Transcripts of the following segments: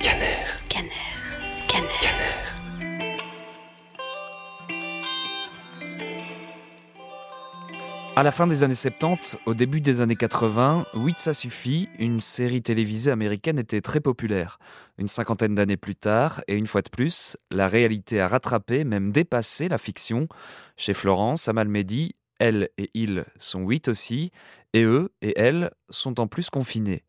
Scanner. Scanner. Scanner. Scanner. À la fin des années 70, au début des années 80, 8 ça suffit, une série télévisée américaine était très populaire. Une cinquantaine d'années plus tard, et une fois de plus, la réalité a rattrapé, même dépassé la fiction. Chez Florence, à Malmedy, elle et il sont 8 aussi, et eux et elles sont en plus confinés.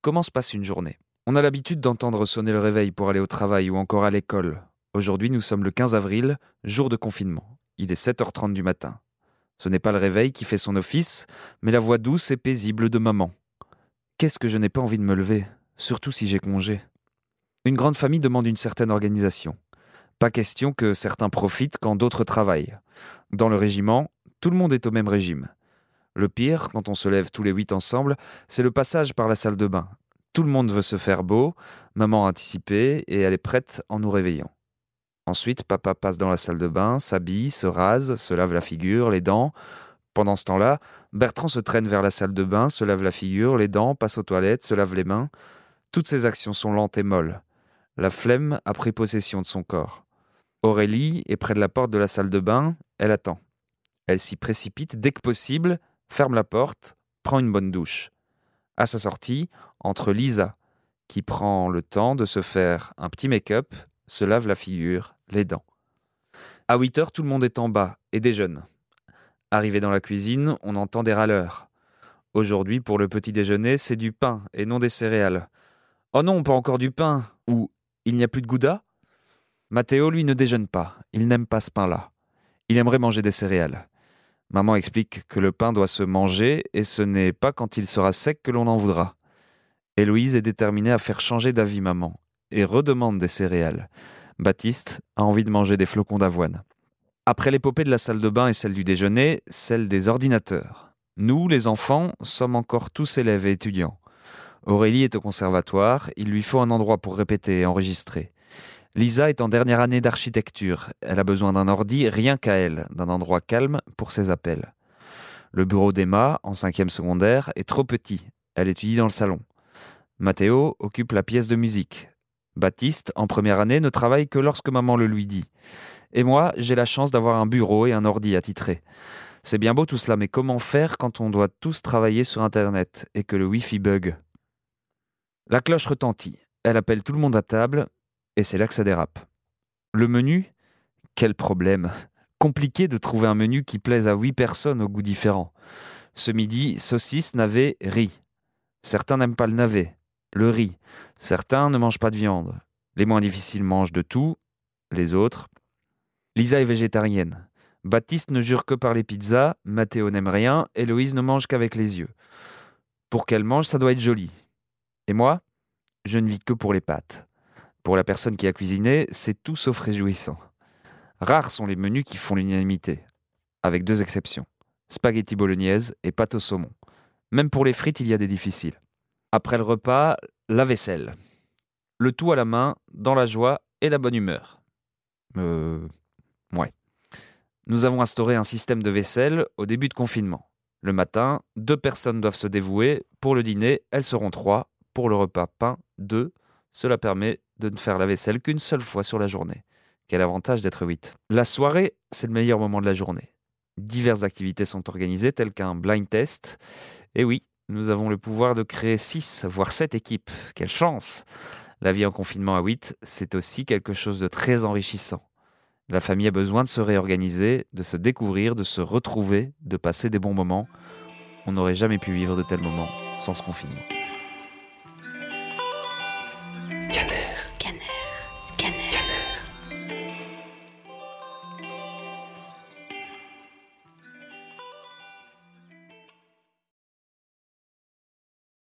Comment se passe une journée? On a l'habitude d'entendre sonner le réveil pour aller au travail ou encore à l'école. Aujourd'hui, nous sommes le 15 avril, jour de confinement. Il est 7h30 du matin. Ce n'est pas le réveil qui fait son office, mais la voix douce et paisible de maman. Qu'est-ce que je n'ai pas envie de me lever, surtout si j'ai congé? Une grande famille demande une certaine organisation. Pas question que certains profitent quand d'autres travaillent. Dans le régiment, tout le monde est au même régime. Le pire, quand on se lève tous les huit ensemble, c'est le passage par la salle de bain. Tout le monde veut se faire beau, maman a anticipé et elle est prête en nous réveillant. Ensuite, papa passe dans la salle de bain, s'habille, se rase, se lave la figure, les dents. Pendant ce temps-là, Bertrand se traîne vers la salle de bain, se lave la figure, les dents, passe aux toilettes, se lave les mains. Toutes ces actions sont lentes et molles. La flemme a pris possession de son corps. Aurélie est près de la porte de la salle de bain, elle attend. Elle s'y précipite dès que possible, ferme la porte, prend une bonne douche. À sa sortie, entre Lisa, qui prend le temps de se faire un petit make-up se lave la figure, les dents. À 8 heures, tout le monde est en bas et déjeune. Arrivé dans la cuisine, on entend des râleurs. Aujourd'hui, pour le petit déjeuner, c'est du pain et non des céréales. Oh non, pas encore du pain Ou il n'y a plus de gouda? Mathéo, lui, ne déjeune pas. Il n'aime pas ce pain-là. Il aimerait manger des céréales. Maman explique que le pain doit se manger et ce n'est pas quand il sera sec que l'on en voudra. Héloïse est déterminée à faire changer d'avis maman et redemande des céréales. Baptiste a envie de manger des flocons d'avoine. Après l'épopée de la salle de bain et celle du déjeuner, celle des ordinateurs. Nous, les enfants, sommes encore tous élèves et étudiants. Aurélie est au conservatoire, il lui faut un endroit pour répéter et enregistrer. Lisa est en dernière année d'architecture, elle a besoin d'un ordi rien qu'à elle, d'un endroit calme pour ses appels. Le bureau d'Emma, en cinquième secondaire, est trop petit, elle étudie dans le salon. Mathéo occupe la pièce de musique, Baptiste, en première année, ne travaille que lorsque maman le lui dit. Et moi, j'ai la chance d'avoir un bureau et un ordi attitré. C'est bien beau tout cela, mais comment faire quand on doit tous travailler sur Internet et que le Wi-Fi bug? La cloche retentit. Elle appelle tout le monde à table et c'est là que ça dérape. Le menu Quel problème Compliqué de trouver un menu qui plaise à huit personnes aux goûts différents. Ce midi, saucisse, navet, riz. Certains n'aiment pas le navet le riz. Certains ne mangent pas de viande. Les moins difficiles mangent de tout, les autres. Lisa est végétarienne. Baptiste ne jure que par les pizzas, Mathéo n'aime rien, Héloïse ne mange qu'avec les yeux. Pour qu'elle mange, ça doit être joli. Et moi, je ne vis que pour les pâtes. Pour la personne qui a cuisiné, c'est tout sauf réjouissant. Rares sont les menus qui font l'unanimité, avec deux exceptions spaghetti bolognaise et pâte au saumon. Même pour les frites, il y a des difficiles. Après le repas, la vaisselle. Le tout à la main, dans la joie et la bonne humeur. Euh. Ouais. Nous avons instauré un système de vaisselle au début de confinement. Le matin, deux personnes doivent se dévouer. Pour le dîner, elles seront trois. Pour le repas, pain, deux. Cela permet de ne faire la vaisselle qu'une seule fois sur la journée. Quel avantage d'être huit. La soirée, c'est le meilleur moment de la journée. Diverses activités sont organisées, telles qu'un blind test. Et oui, nous avons le pouvoir de créer 6, voire 7 équipes. Quelle chance La vie en confinement à 8, c'est aussi quelque chose de très enrichissant. La famille a besoin de se réorganiser, de se découvrir, de se retrouver, de passer des bons moments. On n'aurait jamais pu vivre de tels moments sans ce confinement.